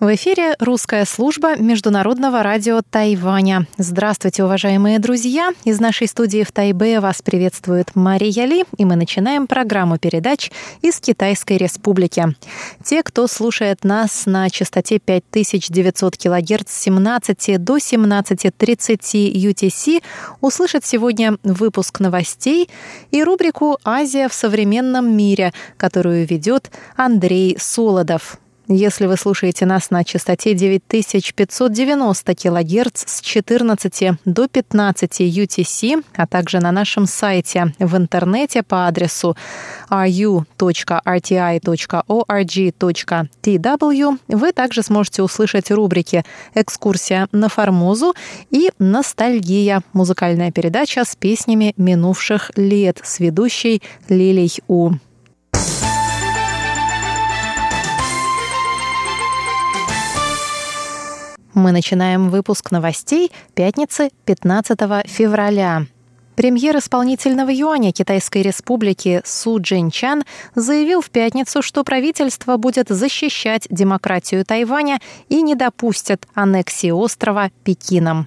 В эфире русская служба Международного радио Тайваня. Здравствуйте, уважаемые друзья! Из нашей студии в Тайбе вас приветствует Мария Ли, и мы начинаем программу передач из Китайской Республики. Те, кто слушает нас на частоте 5900 кГц с 17 до 17.30 UTC, услышат сегодня выпуск новостей и рубрику «Азия в современном мире», которую ведет Андрей Солодов. Если вы слушаете нас на частоте 9590 кГц с 14 до 15 UTC, а также на нашем сайте в интернете по адресу ru.rti.org.tw, вы также сможете услышать рубрики «Экскурсия на Формозу» и «Ностальгия» – музыкальная передача с песнями минувших лет с ведущей Лилей У. Мы начинаем выпуск новостей пятницы 15 февраля. Премьер исполнительного юаня Китайской республики Су Джинчан заявил в пятницу, что правительство будет защищать демократию Тайваня и не допустит аннексии острова Пекином.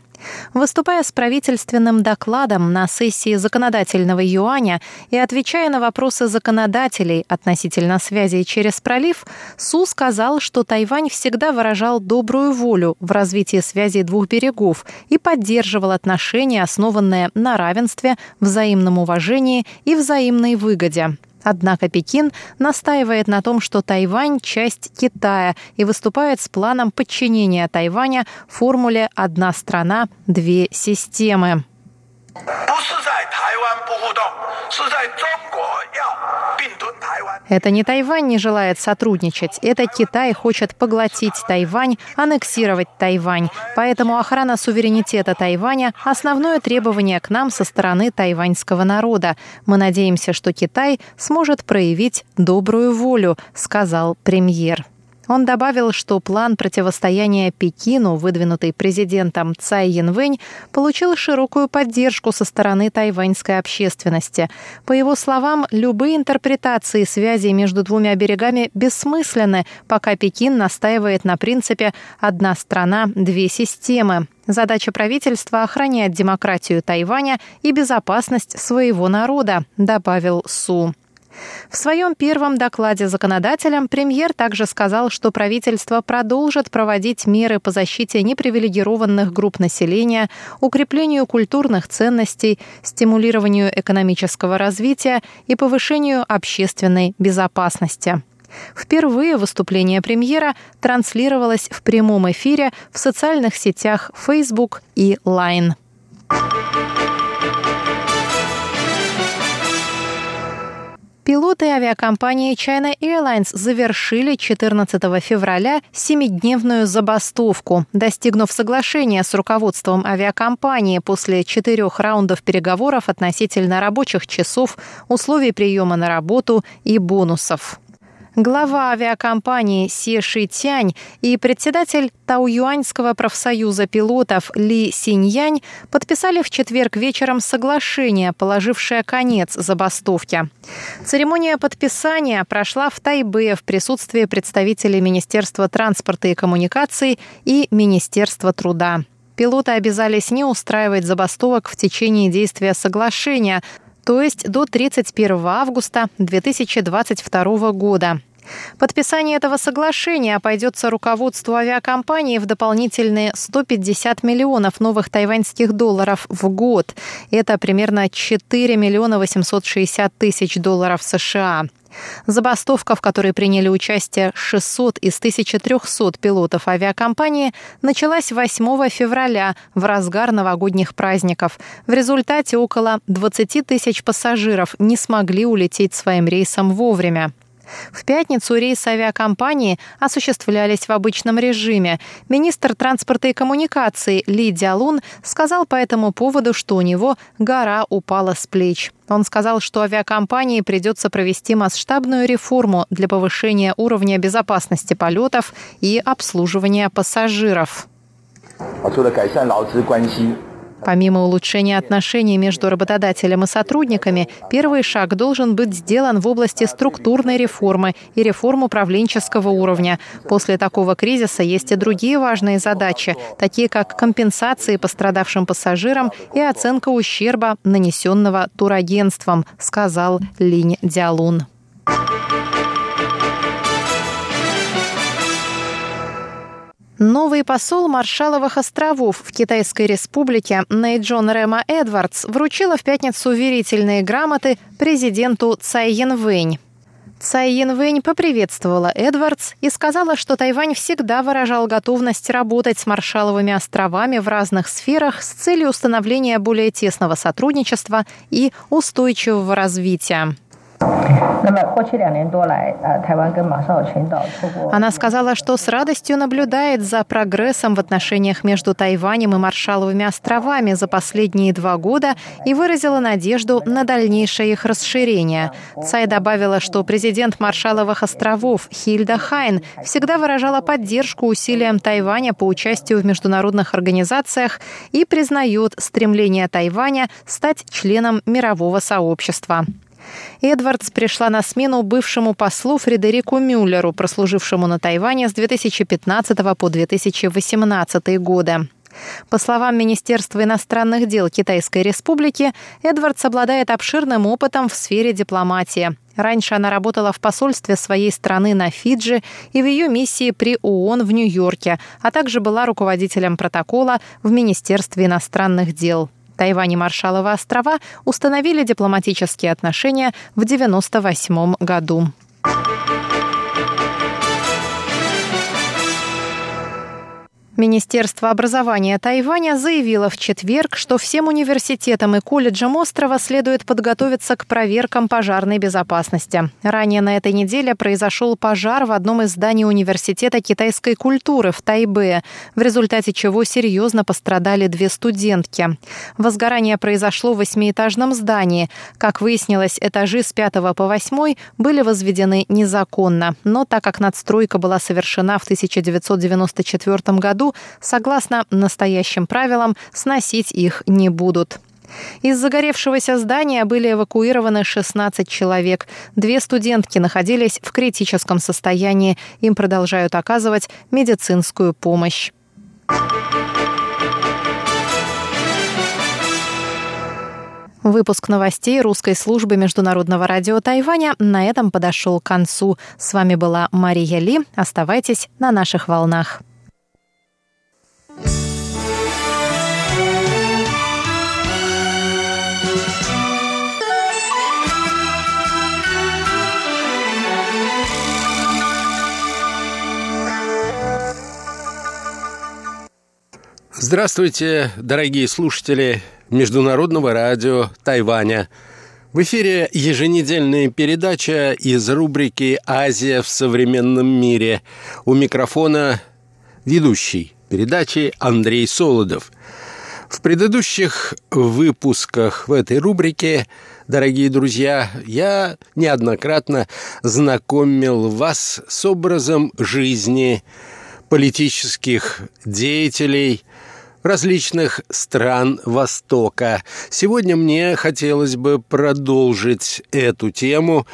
Выступая с правительственным докладом на сессии законодательного юаня и отвечая на вопросы законодателей относительно связи через пролив, Су сказал, что Тайвань всегда выражал добрую волю в развитии связи двух берегов и поддерживал отношения, основанные на равенстве, взаимном уважении и взаимной выгоде. Однако Пекин настаивает на том, что Тайвань – часть Китая и выступает с планом подчинения Тайваня формуле «одна страна, две системы». Это не Тайвань не желает сотрудничать, это Китай хочет поглотить Тайвань, аннексировать Тайвань. Поэтому охрана суверенитета Тайваня – основное требование к нам со стороны тайваньского народа. Мы надеемся, что Китай сможет проявить добрую волю, сказал премьер. Он добавил, что план противостояния Пекину, выдвинутый президентом Цай Янвэнь, получил широкую поддержку со стороны тайваньской общественности. По его словам, любые интерпретации связи между двумя берегами бессмысленны, пока Пекин настаивает на принципе «одна страна, две системы». Задача правительства – охранять демократию Тайваня и безопасность своего народа, добавил Су. В своем первом докладе законодателям премьер также сказал, что правительство продолжит проводить меры по защите непривилегированных групп населения, укреплению культурных ценностей, стимулированию экономического развития и повышению общественной безопасности. Впервые выступление премьера транслировалось в прямом эфире в социальных сетях Facebook и Line. Пилоты авиакомпании China Airlines завершили 14 февраля семидневную забастовку, достигнув соглашения с руководством авиакомпании после четырех раундов переговоров относительно рабочих часов, условий приема на работу и бонусов. Глава авиакомпании Си Шитянь и председатель Тауюаньского профсоюза пилотов Ли Синьянь подписали в четверг вечером соглашение, положившее конец забастовке. Церемония подписания прошла в Тайбе в присутствии представителей Министерства транспорта и коммуникаций и Министерства труда. Пилоты обязались не устраивать забастовок в течение действия соглашения, то есть до 31 августа 2022 года. Подписание этого соглашения обойдется руководству авиакомпании в дополнительные 150 миллионов новых тайваньских долларов в год. Это примерно 4 миллиона 860 тысяч долларов США. Забастовка, в которой приняли участие 600 из 1300 пилотов авиакомпании, началась 8 февраля в разгар новогодних праздников. В результате около 20 тысяч пассажиров не смогли улететь своим рейсом вовремя. В пятницу рейсы авиакомпании осуществлялись в обычном режиме. Министр транспорта и коммуникаций Ли Дялун сказал по этому поводу, что у него гора упала с плеч. Он сказал, что авиакомпании придется провести масштабную реформу для повышения уровня безопасности полетов и обслуживания пассажиров. 除了改善劳资关系。 Помимо улучшения отношений между работодателем и сотрудниками, первый шаг должен быть сделан в области структурной реформы и реформ управленческого уровня. После такого кризиса есть и другие важные задачи, такие как компенсации пострадавшим пассажирам и оценка ущерба, нанесенного турагентством, сказал Линь Дялун. Новый посол Маршаловых островов в Китайской республике Нейджон Рема Эдвардс вручила в пятницу уверительные грамоты президенту Цай Янвэнь. Цай Янвэнь поприветствовала Эдвардс и сказала, что Тайвань всегда выражал готовность работать с Маршаловыми островами в разных сферах с целью установления более тесного сотрудничества и устойчивого развития. Она сказала, что с радостью наблюдает за прогрессом в отношениях между Тайванем и Маршаловыми островами за последние два года и выразила надежду на дальнейшее их расширение. Цай добавила, что президент Маршаловых островов Хильда Хайн всегда выражала поддержку усилиям Тайваня по участию в международных организациях и признает стремление Тайваня стать членом мирового сообщества. Эдвардс пришла на смену бывшему послу Фредерику Мюллеру, прослужившему на Тайване с 2015 по 2018 годы. По словам Министерства иностранных дел Китайской Республики, Эдвардс обладает обширным опытом в сфере дипломатии. Раньше она работала в посольстве своей страны на Фиджи и в ее миссии при ООН в Нью-Йорке, а также была руководителем протокола в Министерстве иностранных дел. Тайвань и Маршалловы острова установили дипломатические отношения в 1998 году. Министерство образования Тайваня заявило в четверг, что всем университетам и колледжам острова следует подготовиться к проверкам пожарной безопасности. Ранее на этой неделе произошел пожар в одном из зданий Университета китайской культуры в Тайбе, в результате чего серьезно пострадали две студентки. Возгорание произошло в восьмиэтажном здании. Как выяснилось, этажи с 5 по 8 были возведены незаконно. Но так как надстройка была совершена в 1994 году, году, согласно настоящим правилам, сносить их не будут. Из загоревшегося здания были эвакуированы 16 человек. Две студентки находились в критическом состоянии. Им продолжают оказывать медицинскую помощь. Выпуск новостей русской службы Международного радио Тайваня на этом подошел к концу. С вами была Мария Ли. Оставайтесь на наших волнах. Здравствуйте, дорогие слушатели Международного радио Тайваня. В эфире еженедельная передача из рубрики «Азия в современном мире». У микрофона ведущий передачи Андрей Солодов. В предыдущих выпусках в этой рубрике, дорогие друзья, я неоднократно знакомил вас с образом жизни политических деятелей – различных стран Востока. Сегодня мне хотелось бы продолжить эту тему,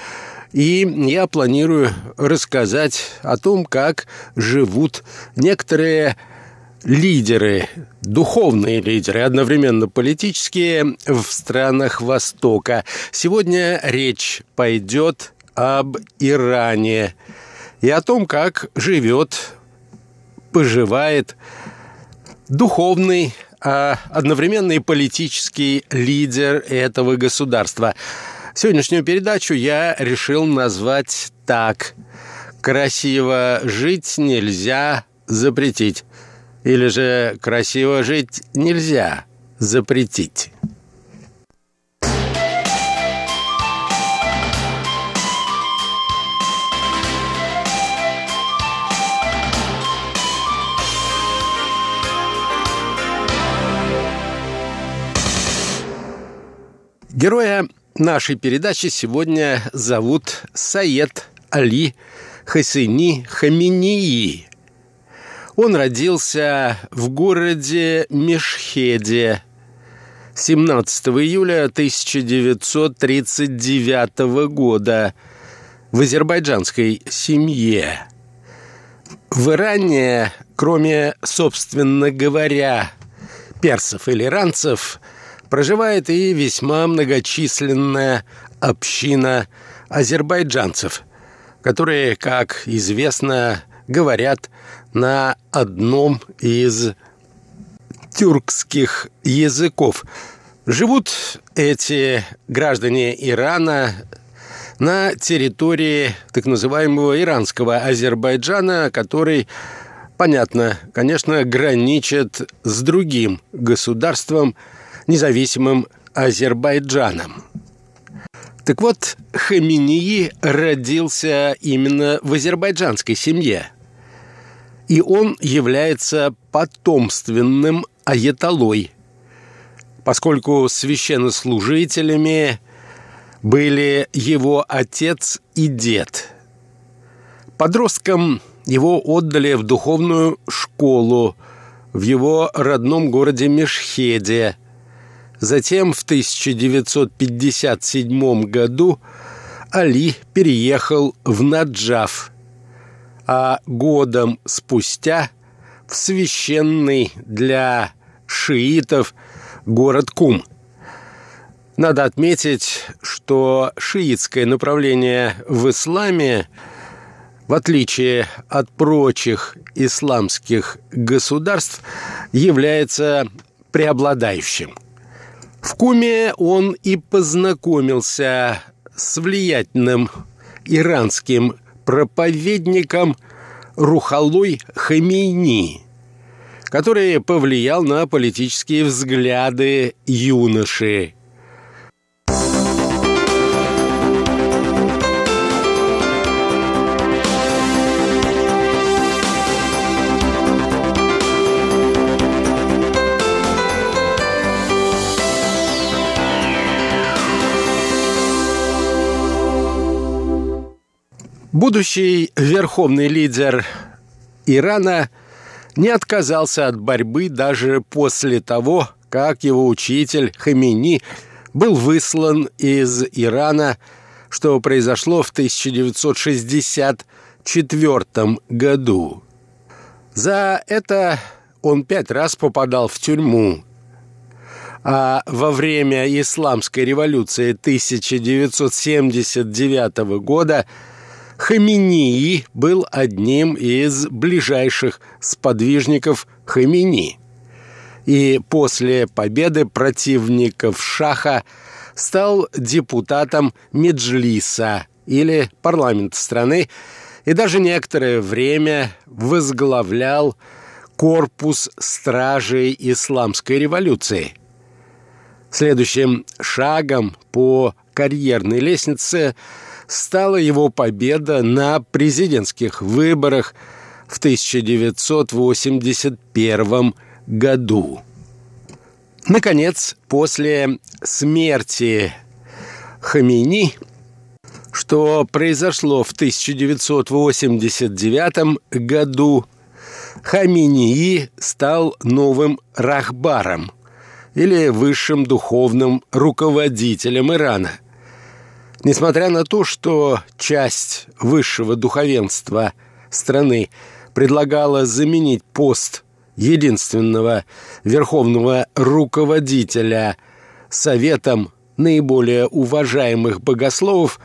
и я планирую рассказать о том, как живут некоторые лидеры, духовные лидеры, одновременно политические в странах Востока. Сегодня речь пойдет об Иране и о том, как живет, поживает духовный, а одновременно и политический лидер этого государства. Сегодняшнюю передачу я решил назвать так. «Красиво жить нельзя запретить». Или же «Красиво жить нельзя запретить». Героя нашей передачи сегодня зовут Саед Али Хасейни Хаминии. Он родился в городе Мешхеде 17 июля 1939 года в азербайджанской семье. В Иране, кроме, собственно говоря, персов или иранцев, проживает и весьма многочисленная община азербайджанцев, которые, как известно, говорят на одном из тюркских языков. Живут эти граждане Ирана на территории так называемого иранского Азербайджана, который, понятно, конечно, граничит с другим государством, независимым Азербайджаном. Так вот, Хаминии родился именно в азербайджанской семье. И он является потомственным аятолой, поскольку священнослужителями были его отец и дед. Подростком его отдали в духовную школу в его родном городе Мешхеде. Затем в 1957 году Али переехал в Наджаф, а годом спустя в священный для шиитов город Кум – надо отметить, что шиитское направление в исламе, в отличие от прочих исламских государств, является преобладающим. В Куме он и познакомился с влиятельным иранским проповедником Рухалой Хамейни, который повлиял на политические взгляды юноши Будущий верховный лидер Ирана не отказался от борьбы даже после того, как его учитель Хамини был выслан из Ирана, что произошло в 1964 году. За это он пять раз попадал в тюрьму. А во время Исламской революции 1979 года – Хаминии был одним из ближайших сподвижников Хамини. И после победы противников Шаха стал депутатом Меджлиса или парламента страны и даже некоторое время возглавлял корпус стражей исламской революции. Следующим шагом по карьерной лестнице – стала его победа на президентских выборах в 1981 году. Наконец, после смерти Хамини, что произошло в 1989 году, Хаминии стал новым рахбаром или высшим духовным руководителем Ирана – Несмотря на то, что часть высшего духовенства страны предлагала заменить пост единственного верховного руководителя советом наиболее уважаемых богословов,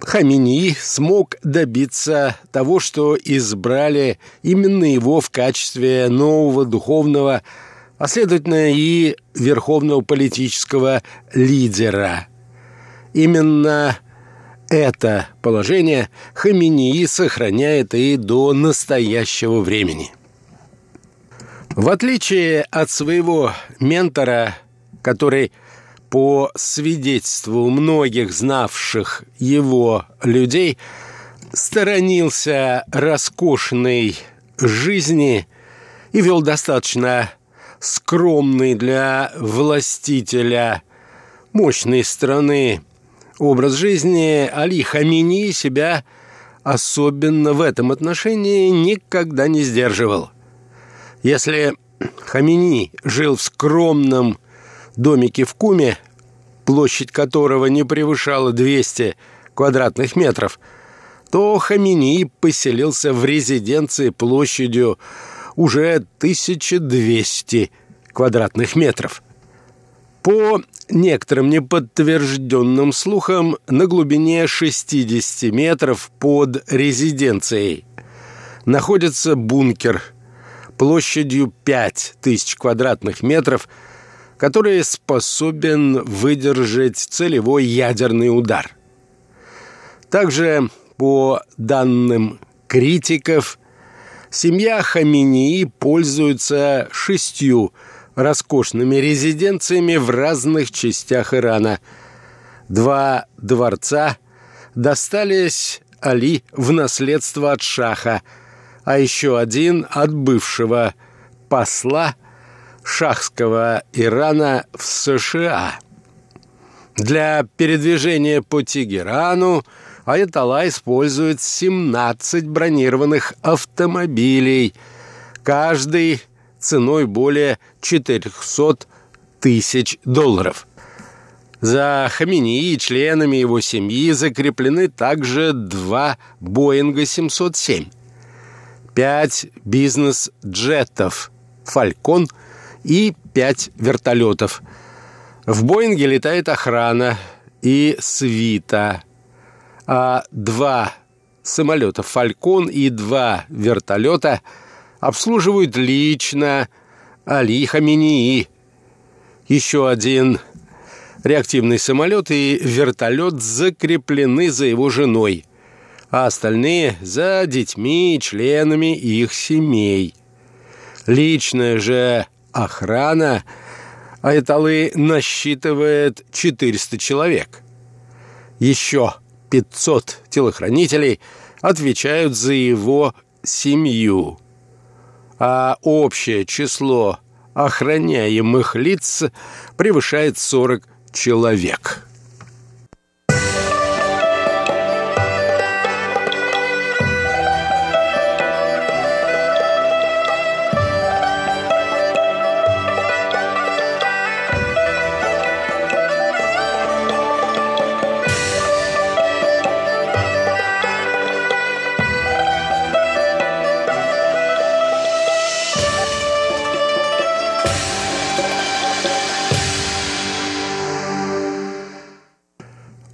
Хамини смог добиться того, что избрали именно его в качестве нового духовного, а следовательно и верховного политического лидера – Именно это положение Хаминии сохраняет и до настоящего времени. В отличие от своего ментора, который по свидетельству многих знавших его людей сторонился роскошной жизни и вел достаточно скромный для властителя мощной страны образ жизни Али Хамини себя особенно в этом отношении никогда не сдерживал. Если Хамини жил в скромном домике в Куме, площадь которого не превышала 200 квадратных метров, то Хамини поселился в резиденции площадью уже 1200 квадратных метров. По некоторым неподтвержденным слухам, на глубине 60 метров под резиденцией находится бункер площадью 5000 квадратных метров, который способен выдержать целевой ядерный удар. Также, по данным критиков, семья Хаминии пользуется шестью роскошными резиденциями в разных частях Ирана. Два дворца достались Али в наследство от Шаха, а еще один от бывшего посла шахского Ирана в США. Для передвижения по Тегерану Аятолла использует 17 бронированных автомобилей, каждый ценой более 400 тысяч долларов. За Хамини и членами его семьи закреплены также два Боинга 707, пять бизнес-джетов «Фалькон» и пять вертолетов. В Боинге летает охрана и свита, а два самолета «Фалькон» и два вертолета – обслуживают лично Али Хаминии. Еще один реактивный самолет и вертолет закреплены за его женой, а остальные за детьми и членами их семей. Личная же охрана Айталы насчитывает 400 человек. Еще 500 телохранителей отвечают за его семью а общее число охраняемых лиц превышает 40 человек.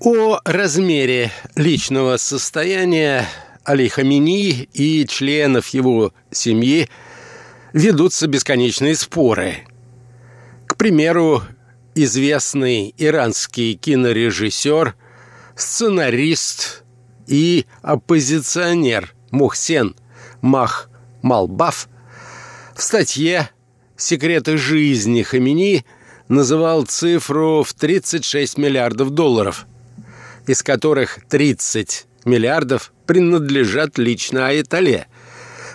О размере личного состояния Али Хамини и членов его семьи ведутся бесконечные споры. К примеру, известный иранский кинорежиссер, сценарист и оппозиционер Мухсен Мах Малбаф в статье «Секреты жизни Хамини» называл цифру в 36 миллиардов долларов – из которых 30 миллиардов принадлежат лично Айтале,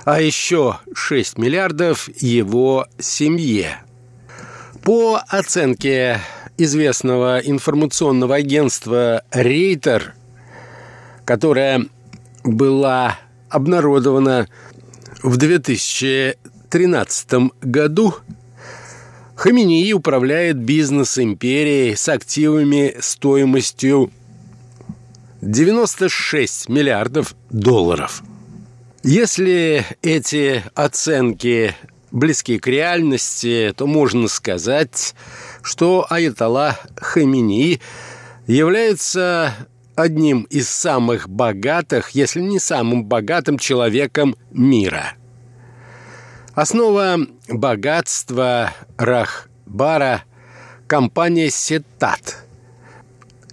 а еще 6 миллиардов его семье. По оценке известного информационного агентства «Рейтер», которая была обнародована в 2013 году, Хаминии управляет бизнес-империей с активами стоимостью 96 миллиардов долларов. Если эти оценки близки к реальности, то можно сказать, что Аятолла Хамини является одним из самых богатых, если не самым богатым человеком мира. Основа богатства Рахбара – компания «Сетат»,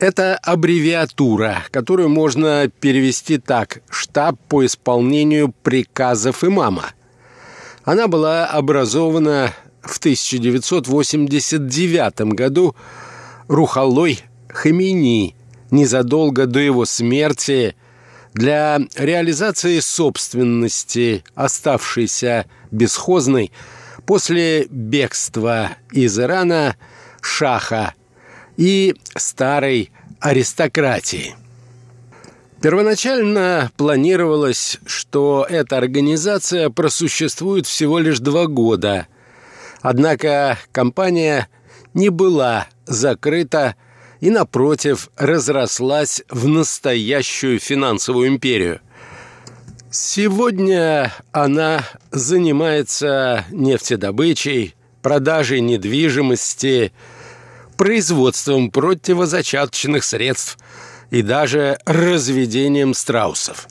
это аббревиатура, которую можно перевести так «Штаб по исполнению приказов имама». Она была образована в 1989 году Рухалой Хамини незадолго до его смерти для реализации собственности, оставшейся бесхозной после бегства из Ирана Шаха – и старой аристократии. Первоначально планировалось, что эта организация просуществует всего лишь два года. Однако компания не была закрыта и, напротив, разрослась в настоящую финансовую империю. Сегодня она занимается нефтедобычей, продажей недвижимости, производством противозачаточных средств и даже разведением страусов.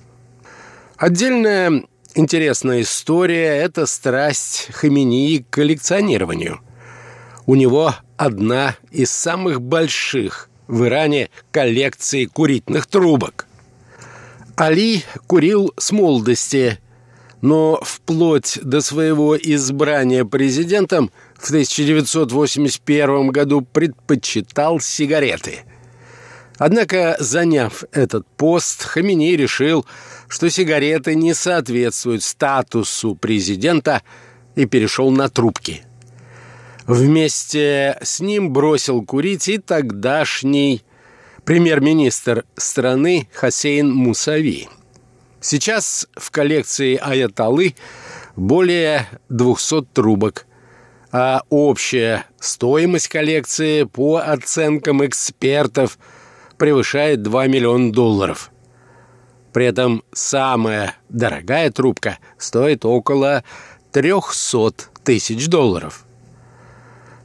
Отдельная интересная история – это страсть Хаминии к коллекционированию. У него одна из самых больших в Иране коллекций курительных трубок. Али курил с молодости, но вплоть до своего избрания президентом в 1981 году предпочитал сигареты. Однако, заняв этот пост, Хаминей решил, что сигареты не соответствуют статусу президента и перешел на трубки – Вместе с ним бросил курить и тогдашний премьер-министр страны Хасейн Мусави. Сейчас в коллекции Аяталы более 200 трубок, а общая стоимость коллекции по оценкам экспертов превышает 2 миллиона долларов. При этом самая дорогая трубка стоит около 300 тысяч долларов –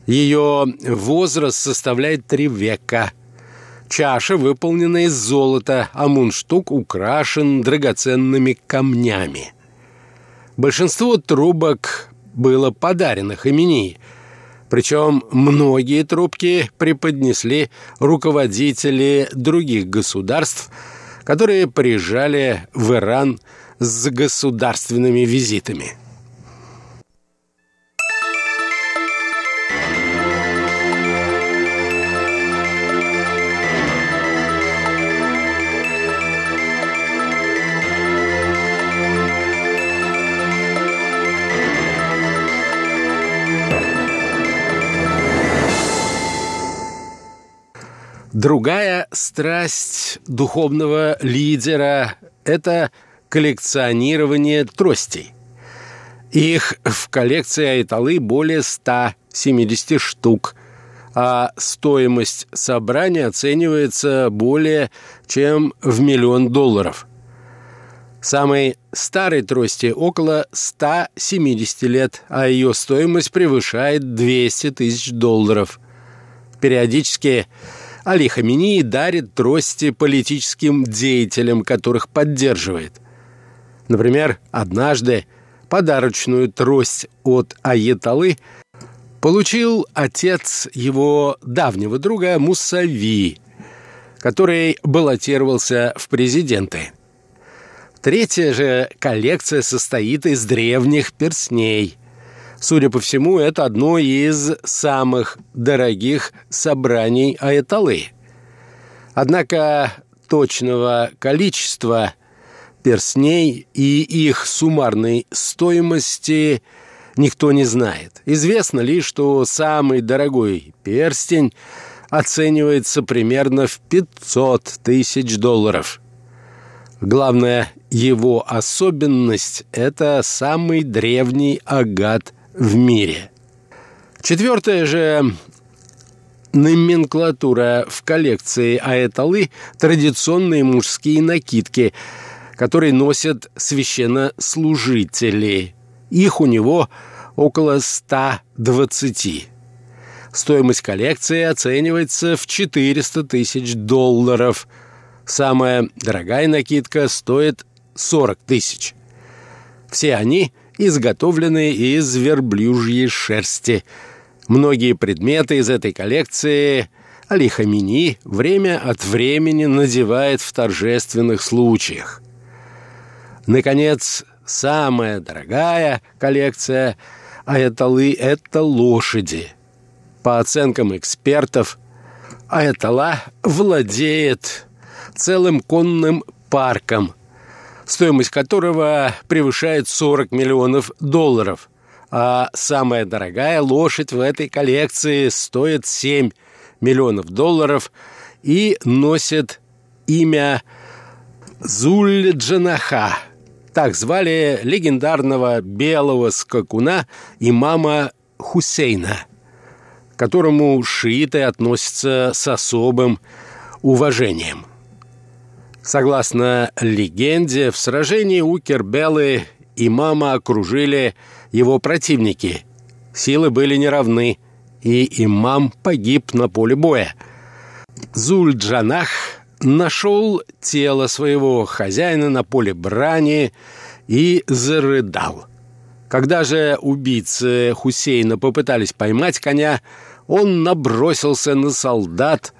ее возраст составляет три века. Чаша выполнена из золота, а мундштук украшен драгоценными камнями. Большинство трубок было подарено Хамини, причем многие трубки преподнесли руководители других государств, которые приезжали в Иран с государственными визитами. Другая страсть духовного лидера – это коллекционирование тростей. Их в коллекции Айталы более 170 штук, а стоимость собрания оценивается более чем в миллион долларов. Самой старой трости около 170 лет, а ее стоимость превышает 200 тысяч долларов. Периодически Али Хамини дарит трости политическим деятелям, которых поддерживает. Например, однажды подарочную трость от Аеталы получил отец его давнего друга Мусави, который баллотировался в президенты. Третья же коллекция состоит из древних перстней – Судя по всему, это одно из самых дорогих собраний Аэталы. Однако точного количества перстней и их суммарной стоимости никто не знает. Известно лишь, что самый дорогой перстень оценивается примерно в 500 тысяч долларов. Главная его особенность – это самый древний агат в мире. Четвертая же номенклатура в коллекции Аэталы – традиционные мужские накидки, которые носят священнослужители. Их у него около 120. Стоимость коллекции оценивается в 400 тысяч долларов. Самая дорогая накидка стоит 40 тысяч. Все они – изготовленные из верблюжьей шерсти. Многие предметы из этой коллекции Али Хамини время от времени надевает в торжественных случаях. Наконец, самая дорогая коллекция Аяталы – это лошади. По оценкам экспертов, Аятала владеет целым конным парком – стоимость которого превышает 40 миллионов долларов. А самая дорогая лошадь в этой коллекции стоит 7 миллионов долларов и носит имя Зуль-Джанаха. Так звали легендарного белого скакуна имама Хусейна, к которому шииты относятся с особым уважением. Согласно легенде, в сражении у Кербелы имама окружили его противники. Силы были неравны, и имам погиб на поле боя. Зуль-Джанах нашел тело своего хозяина на поле брани и зарыдал. Когда же убийцы Хусейна попытались поймать коня, он набросился на солдат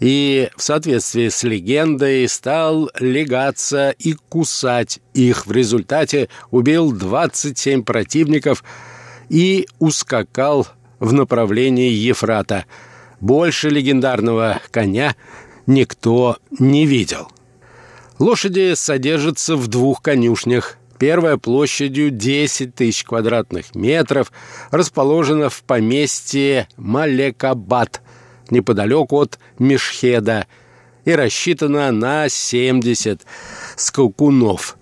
и, в соответствии с легендой, стал легаться и кусать их. В результате убил 27 противников и ускакал в направлении Ефрата. Больше легендарного коня никто не видел. Лошади содержатся в двух конюшнях. Первая площадью 10 тысяч квадратных метров расположена в поместье Малекабад, неподалеку от Мешхеда, и рассчитана на 70 скакунов.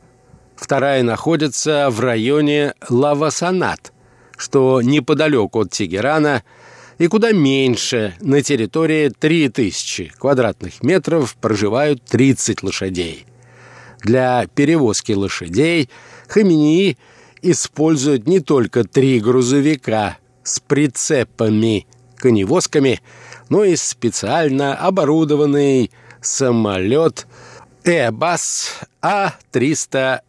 Вторая находится в районе Лавасанат, что неподалеку от Тегерана – и куда меньше. На территории 3000 квадратных метров проживают 30 лошадей. Для перевозки лошадей Хамении используют не только три грузовика с прицепами, коневозками, но и специально оборудованный самолет Airbus А-330.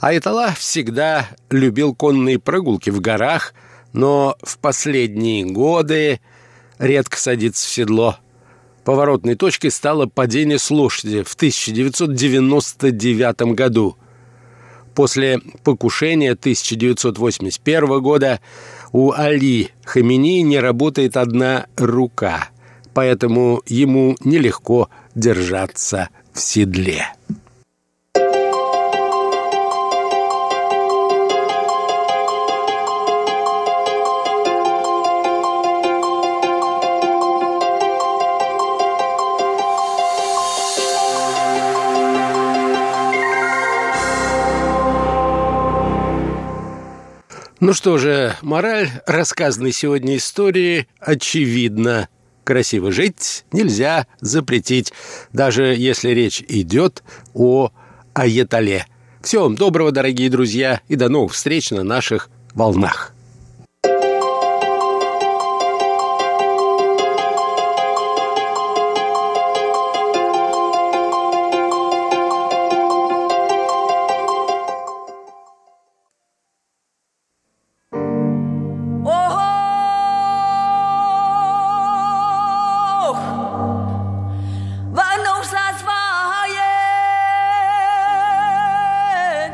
Айтала всегда любил конные прогулки в горах – но в последние годы редко садится в седло. Поворотной точкой стало падение с лошади в 1999 году. После покушения 1981 года у Али Хамини не работает одна рука, поэтому ему нелегко держаться в седле. Ну что же, мораль рассказанной сегодня истории очевидна. Красиво жить нельзя запретить, даже если речь идет о аятоле. Всего вам доброго, дорогие друзья, и до новых встреч на наших волнах.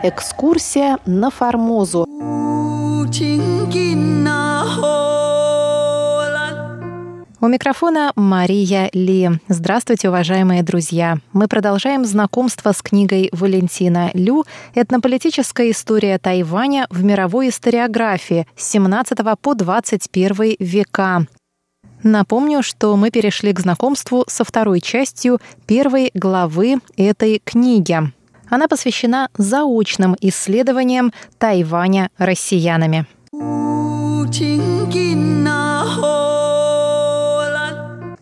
Экскурсия на Формозу. У микрофона Мария Ли. Здравствуйте, уважаемые друзья. Мы продолжаем знакомство с книгой Валентина Лю «Этнополитическая история Тайваня в мировой историографии с 17 по 21 века». Напомню, что мы перешли к знакомству со второй частью первой главы этой книги. Она посвящена заочным исследованиям Тайваня россиянами.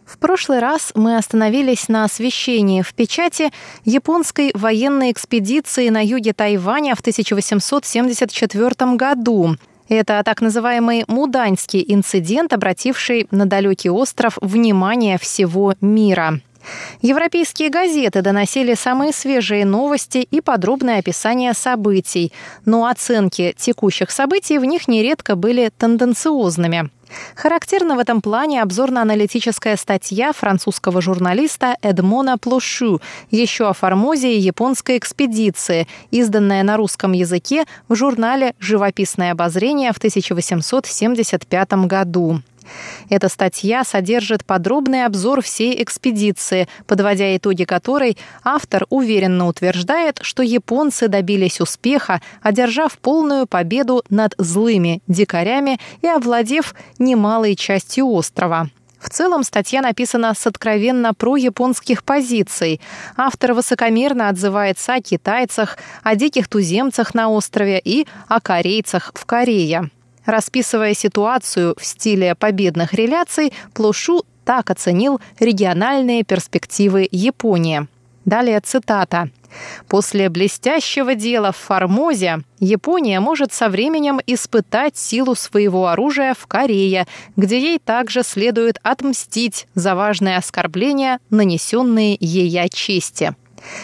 В прошлый раз мы остановились на освещении в печати японской военной экспедиции на юге Тайваня в 1874 году. Это так называемый Муданьский инцидент, обративший на далекий остров внимание всего мира. Европейские газеты доносили самые свежие новости и подробное описание событий, но оценки текущих событий в них нередко были тенденциозными. Характерна в этом плане обзорно-аналитическая статья французского журналиста Эдмона Плошу еще о Формозе японской экспедиции, изданная на русском языке в журнале «Живописное обозрение» в 1875 году. Эта статья содержит подробный обзор всей экспедиции, подводя итоги которой автор уверенно утверждает, что японцы добились успеха, одержав полную победу над злыми дикарями и овладев немалой частью острова. В целом статья написана с откровенно про-японских позиций. Автор высокомерно отзывается о китайцах, о диких туземцах на острове и о корейцах в Корее. Расписывая ситуацию в стиле победных реляций, Плушу так оценил региональные перспективы Японии. Далее цитата. После блестящего дела в Формозе Япония может со временем испытать силу своего оружия в Корее, где ей также следует отмстить за важные оскорбления, нанесенные ей отчасти.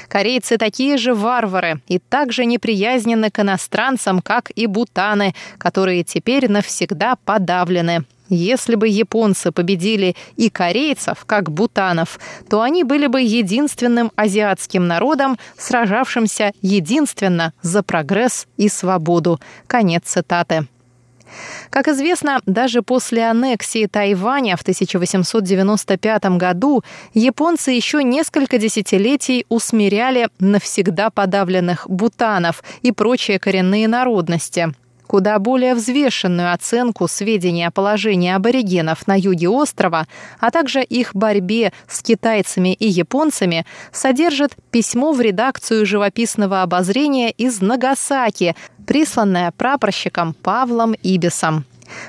Корейцы такие же варвары и также неприязненны к иностранцам, как и бутаны, которые теперь навсегда подавлены. Если бы японцы победили и корейцев, как бутанов, то они были бы единственным азиатским народом, сражавшимся единственно за прогресс и свободу. Конец цитаты. Как известно, даже после аннексии Тайваня в 1895 году японцы еще несколько десятилетий усмиряли навсегда подавленных бутанов и прочие коренные народности – Куда более взвешенную оценку сведений о положении аборигенов на юге острова, а также их борьбе с китайцами и японцами, содержит письмо в редакцию живописного обозрения из Нагасаки, присланное прапорщиком Павлом Ибисом.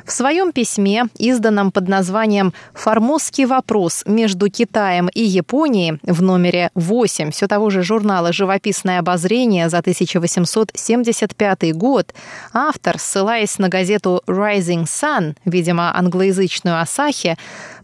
В своем письме, изданном под названием «Формозский вопрос между Китаем и Японией» в номере 8 все того же журнала «Живописное обозрение» за 1875 год, автор, ссылаясь на газету «Rising Sun», видимо, англоязычную «Асахи»,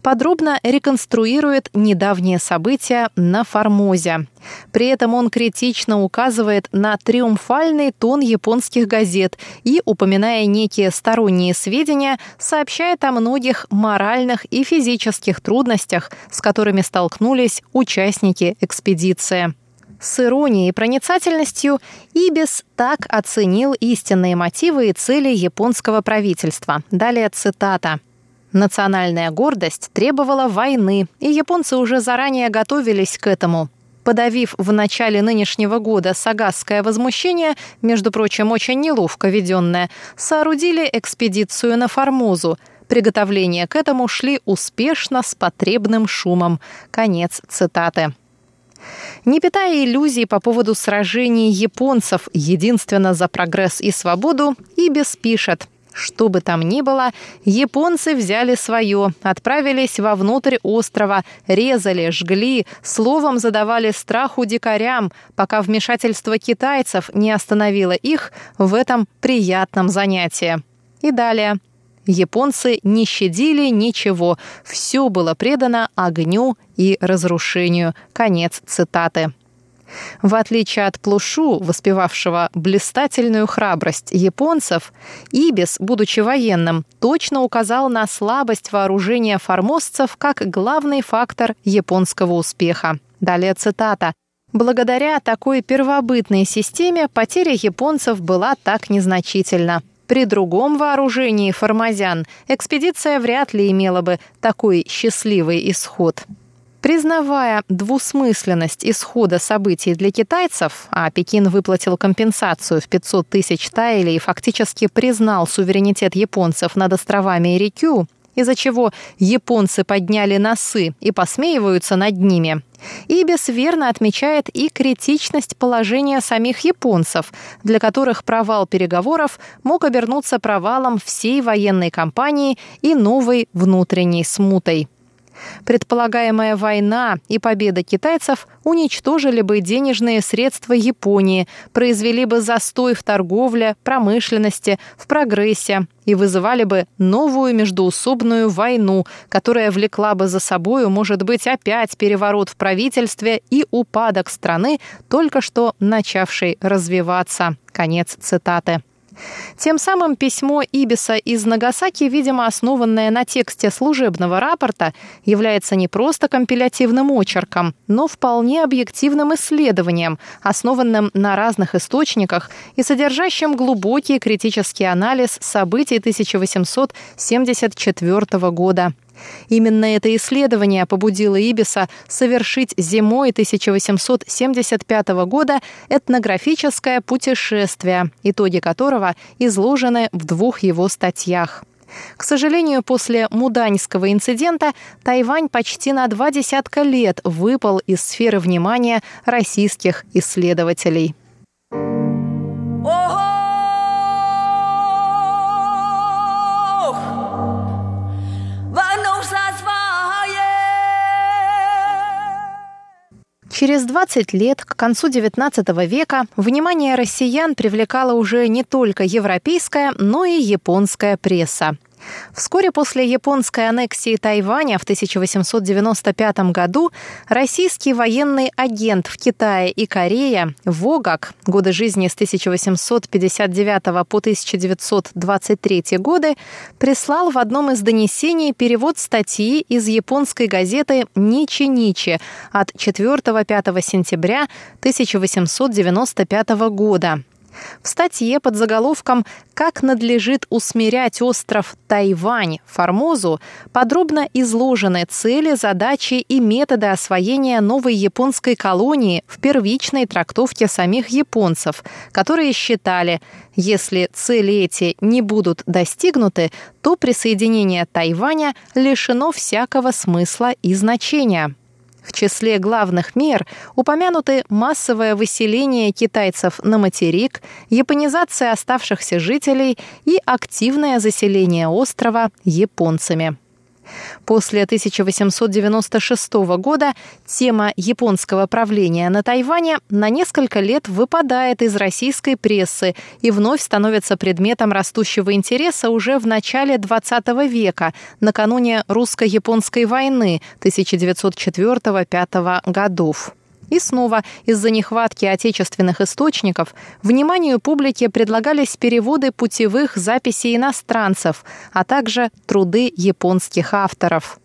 подробно реконструирует недавние события на Формозе. При этом он критично указывает на триумфальный тон японских газет и, упоминая некие сторонние сведения, сообщает о многих моральных и физических трудностях, с которыми столкнулись участники экспедиции. С иронией и проницательностью Ибис так оценил истинные мотивы и цели японского правительства. Далее цитата. Национальная гордость требовала войны, и японцы уже заранее готовились к этому. Подавив в начале нынешнего года сагасское возмущение, между прочим, очень неловко веденное, соорудили экспедицию на Формозу. Приготовления к этому шли успешно с потребным шумом. Конец цитаты. Не питая иллюзий по поводу сражений японцев единственно за прогресс и свободу, Ибис пишет – что бы там ни было, японцы взяли свое, отправились вовнутрь острова, резали, жгли, словом задавали страху дикарям, пока вмешательство китайцев не остановило их в этом приятном занятии. И далее. Японцы не щадили ничего, все было предано огню и разрушению. Конец цитаты. В отличие от Плушу, воспевавшего блистательную храбрость японцев, Ибис, будучи военным, точно указал на слабость вооружения формозцев как главный фактор японского успеха. Далее цитата. Благодаря такой первобытной системе потеря японцев была так незначительна. При другом вооружении формазян экспедиция вряд ли имела бы такой счастливый исход. Признавая двусмысленность исхода событий для китайцев, а Пекин выплатил компенсацию в 500 тысяч тайли и фактически признал суверенитет японцев над островами Ирикю, из-за чего японцы подняли носы и посмеиваются над ними. Ибис верно отмечает и критичность положения самих японцев, для которых провал переговоров мог обернуться провалом всей военной кампании и новой внутренней смутой. Предполагаемая война и победа китайцев уничтожили бы денежные средства Японии, произвели бы застой в торговле, промышленности, в прогрессе и вызывали бы новую междуусобную войну, которая влекла бы за собою, может быть, опять переворот в правительстве и упадок страны, только что начавшей развиваться. Конец цитаты. Тем самым письмо Ибиса из Нагасаки, видимо, основанное на тексте служебного рапорта, является не просто компилятивным очерком, но вполне объективным исследованием, основанным на разных источниках и содержащим глубокий критический анализ событий 1874 года. Именно это исследование побудило Ибиса совершить зимой 1875 года этнографическое путешествие, итоги которого изложены в двух его статьях. К сожалению, после Муданьского инцидента Тайвань почти на два десятка лет выпал из сферы внимания российских исследователей. Через 20 лет, к концу XIX века, внимание россиян привлекала уже не только европейская, но и японская пресса. Вскоре после японской аннексии Тайваня в 1895 году российский военный агент в Китае и Корее Вогак, годы жизни с 1859 по 1923 годы, прислал в одном из донесений перевод статьи из японской газеты «Ничи-Ничи» от 4-5 сентября 1895 года. В статье под заголовком «Как надлежит усмирять остров Тайвань, Формозу» подробно изложены цели, задачи и методы освоения новой японской колонии в первичной трактовке самих японцев, которые считали, если цели эти не будут достигнуты, то присоединение Тайваня лишено всякого смысла и значения. В числе главных мер упомянуты массовое выселение китайцев на материк, японизация оставшихся жителей и активное заселение острова японцами. После 1896 года тема японского правления на Тайване на несколько лет выпадает из российской прессы и вновь становится предметом растущего интереса уже в начале XX века, накануне русско-японской войны 1904-1905 годов. И снова из-за нехватки отечественных источников вниманию публики предлагались переводы путевых записей иностранцев, а также труды японских авторов.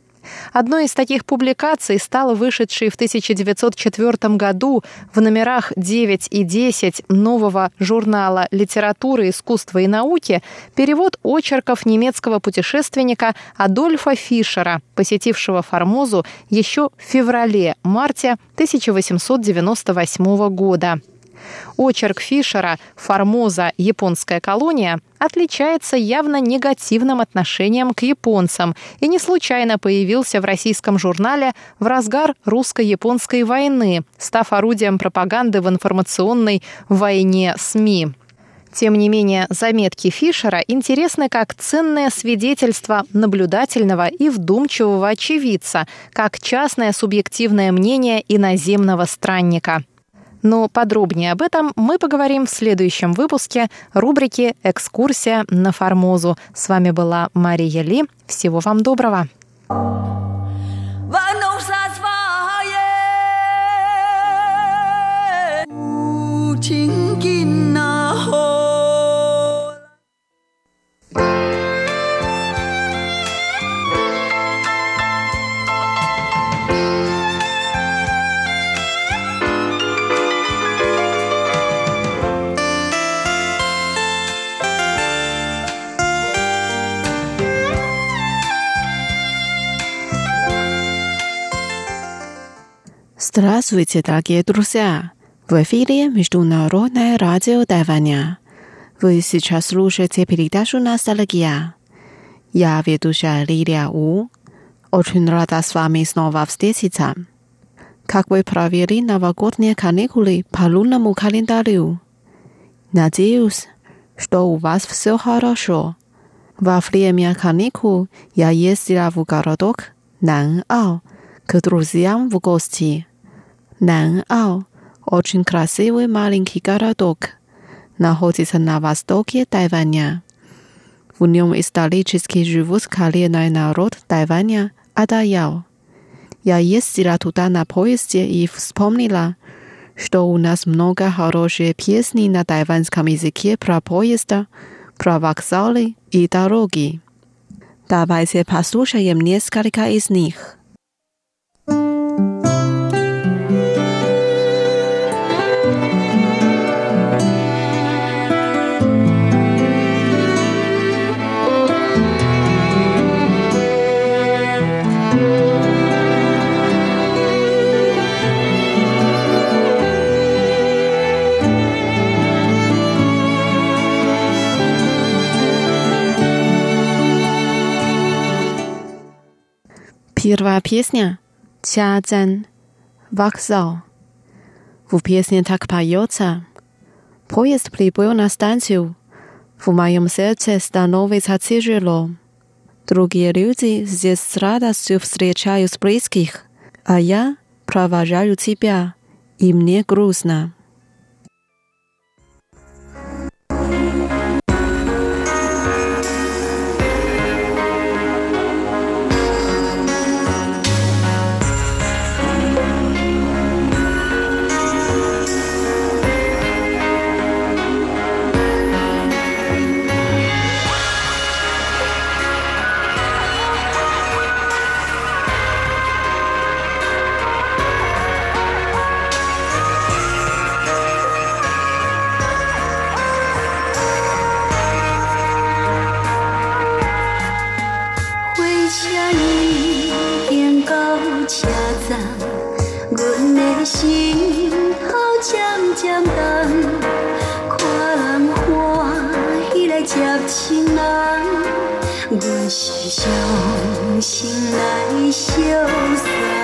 Одной из таких публикаций стал вышедший в 1904 году в номерах 9 и 10 нового журнала «Литература, искусство и науки» перевод очерков немецкого путешественника Адольфа Фишера, посетившего Формозу еще в феврале-марте 1898 года. Очерк Фишера «Формоза. Японская колония» отличается явно негативным отношением к японцам и не случайно появился в российском журнале в разгар русско-японской войны, став орудием пропаганды в информационной войне СМИ. Тем не менее, заметки Фишера интересны как ценное свидетельство наблюдательного и вдумчивого очевидца, как частное субъективное мнение иноземного странника. Но подробнее об этом мы поговорим в следующем выпуске рубрики «Экскурсия на Формозу». С вами была Мария Ли. Всего вам доброго. Здравствуйте, дорогие друзья! В эфире Международное радио Тайваня. Вы сейчас слушаете передачу «Ностальгия». Я ведущая Лилия У. Очень рада с вами снова встретиться. Как вы провели новогодние каникулы по лунному календарю? Надеюсь, что у вас все хорошо. Во время каникул я ездила в городок Нанау к друзьям в гости. Нанау – очень красивый маленький городок, находится на востоке Тайваня. В нем исторически живут коренной народ Тайваня Адаяо. Я ездила туда на поезде и вспомнила, что у нас много хороших песни на тайванском языке про поезда, про вокзалы и дороги. Давайте послушаем несколько из них. Первая песня – «Чаджан» – «Вокзал». В песне так поется. Поезд прибыл на станцию. В моем сердце становится тяжело. Другие люди здесь с радостью встречают близких, а я провожаю тебя, и мне грустно. 心人，阮是伤心来相送。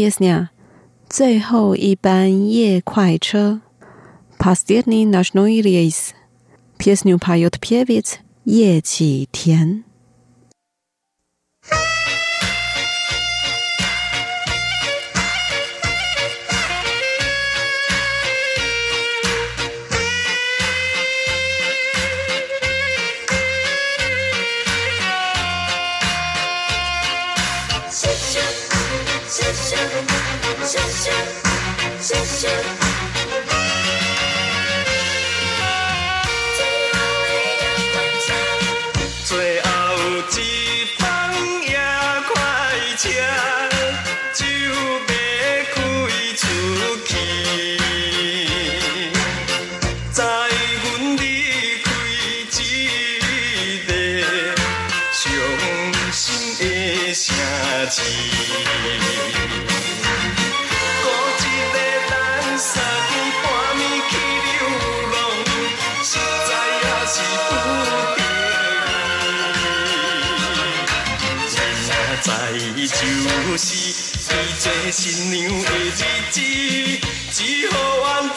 piesnia，最后一班夜快车。Pasdietni nasnoi reis，piesniu pajot pievit，夜起田。shoo, shoo, shoo, shoo, shoo. 是伊这新娘的日子，只好愿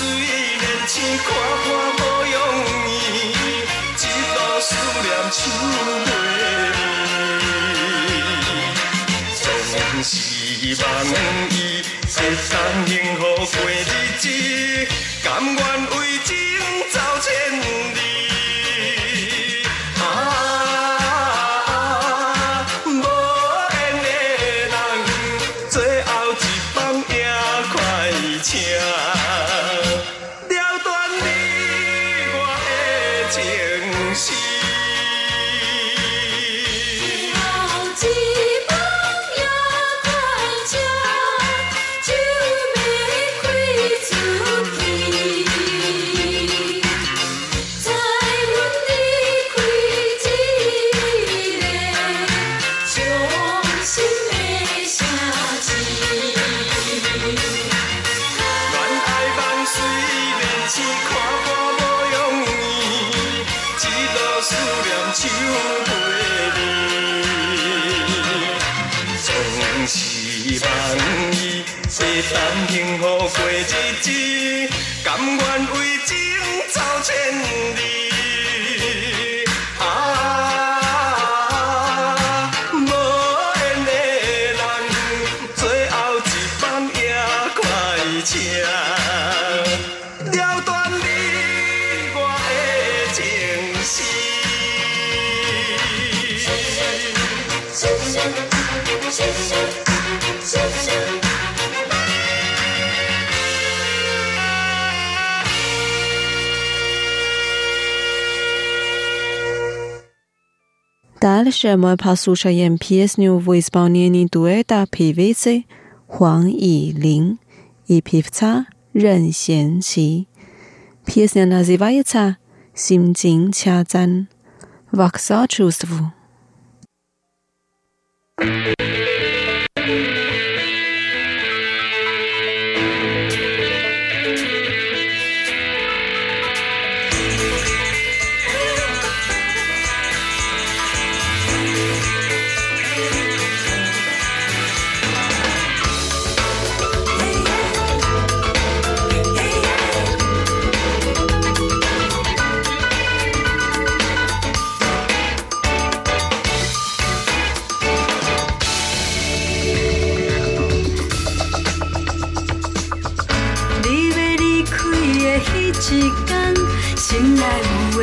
虽然星看看无容易，一路思念像花，总是梦伊，一生幸福过日子，甘愿为。Дальше мы послушаем песню в исполнении дуэта певицы Хуан Илин и певца Рен Xianqi. Песня называется «Симцин Чазан» – «Вокса чувств».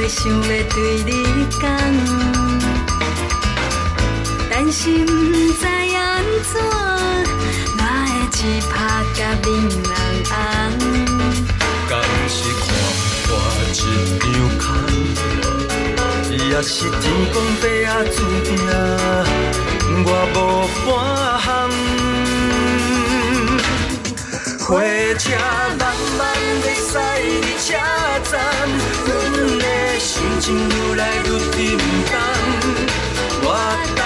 想要对你讲，但是不知安怎，哪会一拍甲冷人红？敢是看破一张空，也是天公伯啊注定，我无半项。火车慢慢地驶，你车站。情愈来愈沉重。我台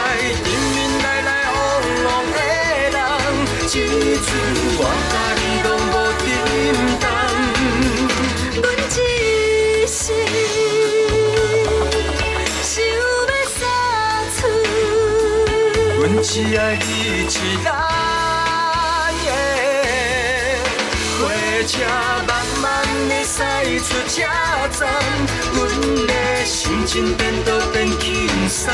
迎面来来往往的人，这阵我甲你拢无沉重。阮一时想要撒出，阮只爱你一人车慢慢地驶出车站，阮的心情变得变轻松。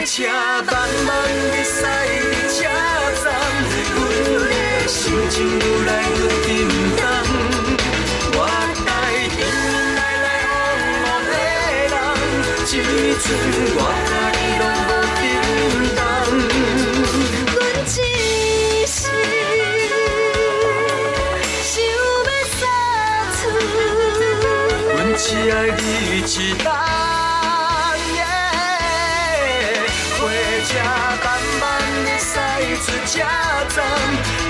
火车慢慢地驶入车站，阮的心情愈来愈沉重。我台迎面来来往往的人，这阵我甲你拢无沉重。阮一时想要撒出。阮只爱你一人出车站，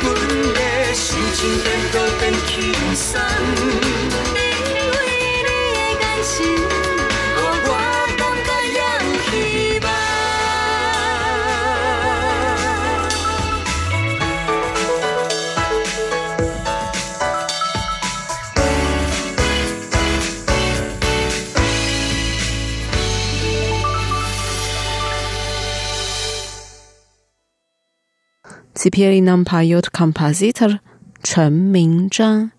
阮的心情变倒变轻松。Теперь нам поет композитор Чен Минзhang.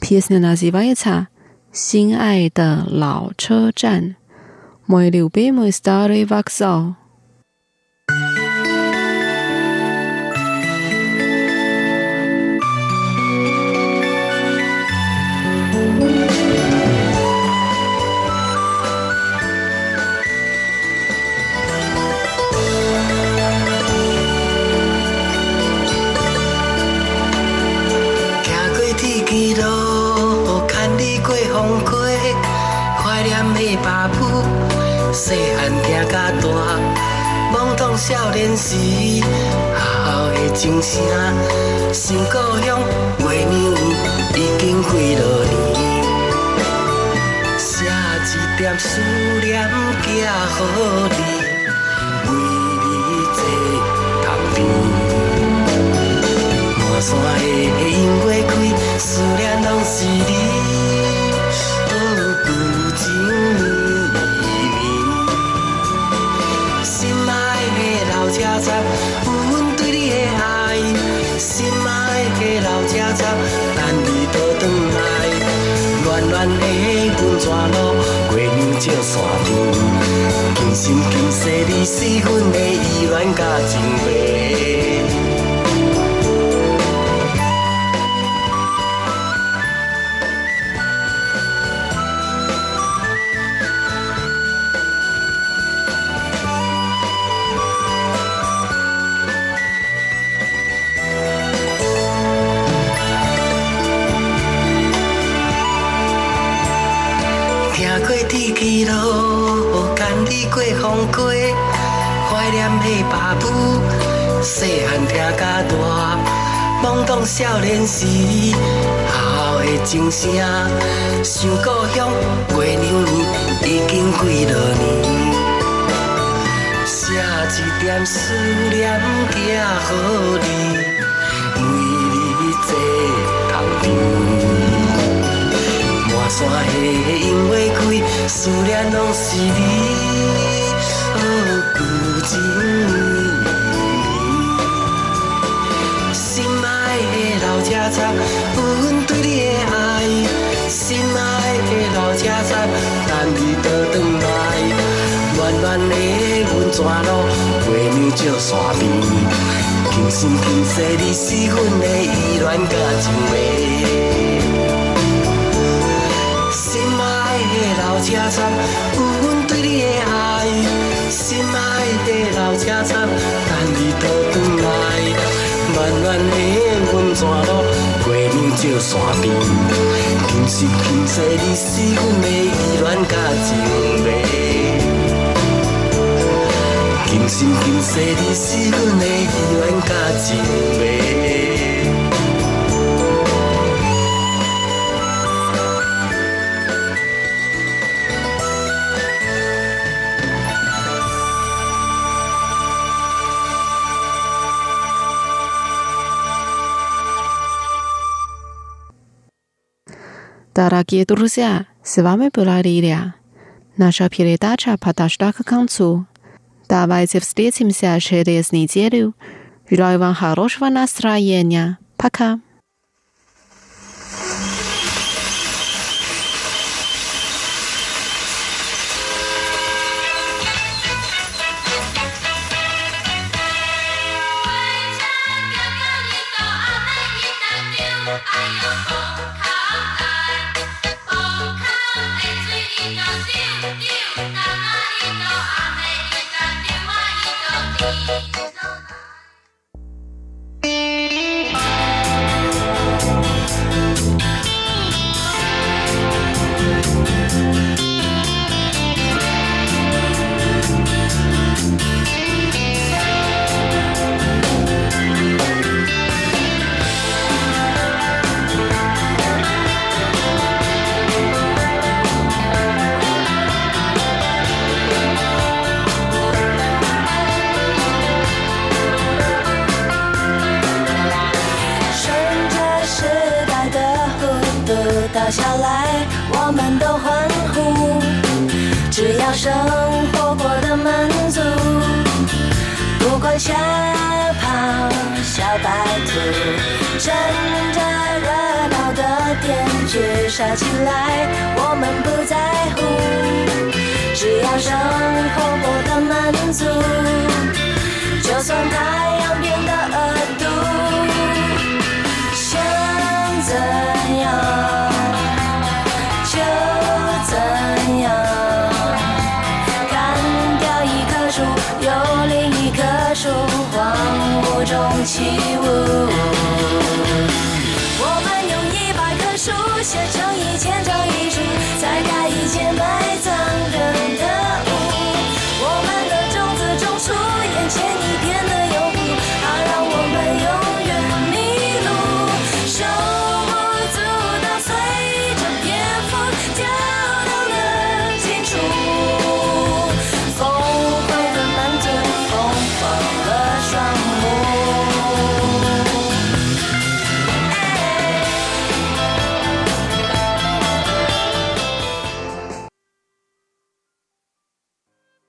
Песня называется «Син ай да лао чэ站». Мой любимый старый вокзал. 少年时，学校的钟声，新故乡月亮已经几落年。写一点思念寄予你，为你坐窗边。满山的樱花开，思念拢是你。等你倒转来。暖暖的温泉路，月亮照山面，今生今世你是阮的依恋甲情迷。懵懂少年时，好的钟声，想故乡月亮圆，已经几落年。写一点思念寄予你，为你坐头边。满山下樱花开，思念拢是你，温泉路，月亮照山边，今生今世你是阮的依恋甲情迷。心爱的老车站，有阮对你的爱。心爱的老车站，等你倒转来。暖暖的温泉路，月亮照山边，今生今世你是阮的依恋甲情迷。今生今世你是阮的依恋甲情迷。Дорогие друзья, с вами была Лилия. Наша передача подошла к концу. Давайте встретимся через неделю. Желаю вам хорошего настроения. Пока.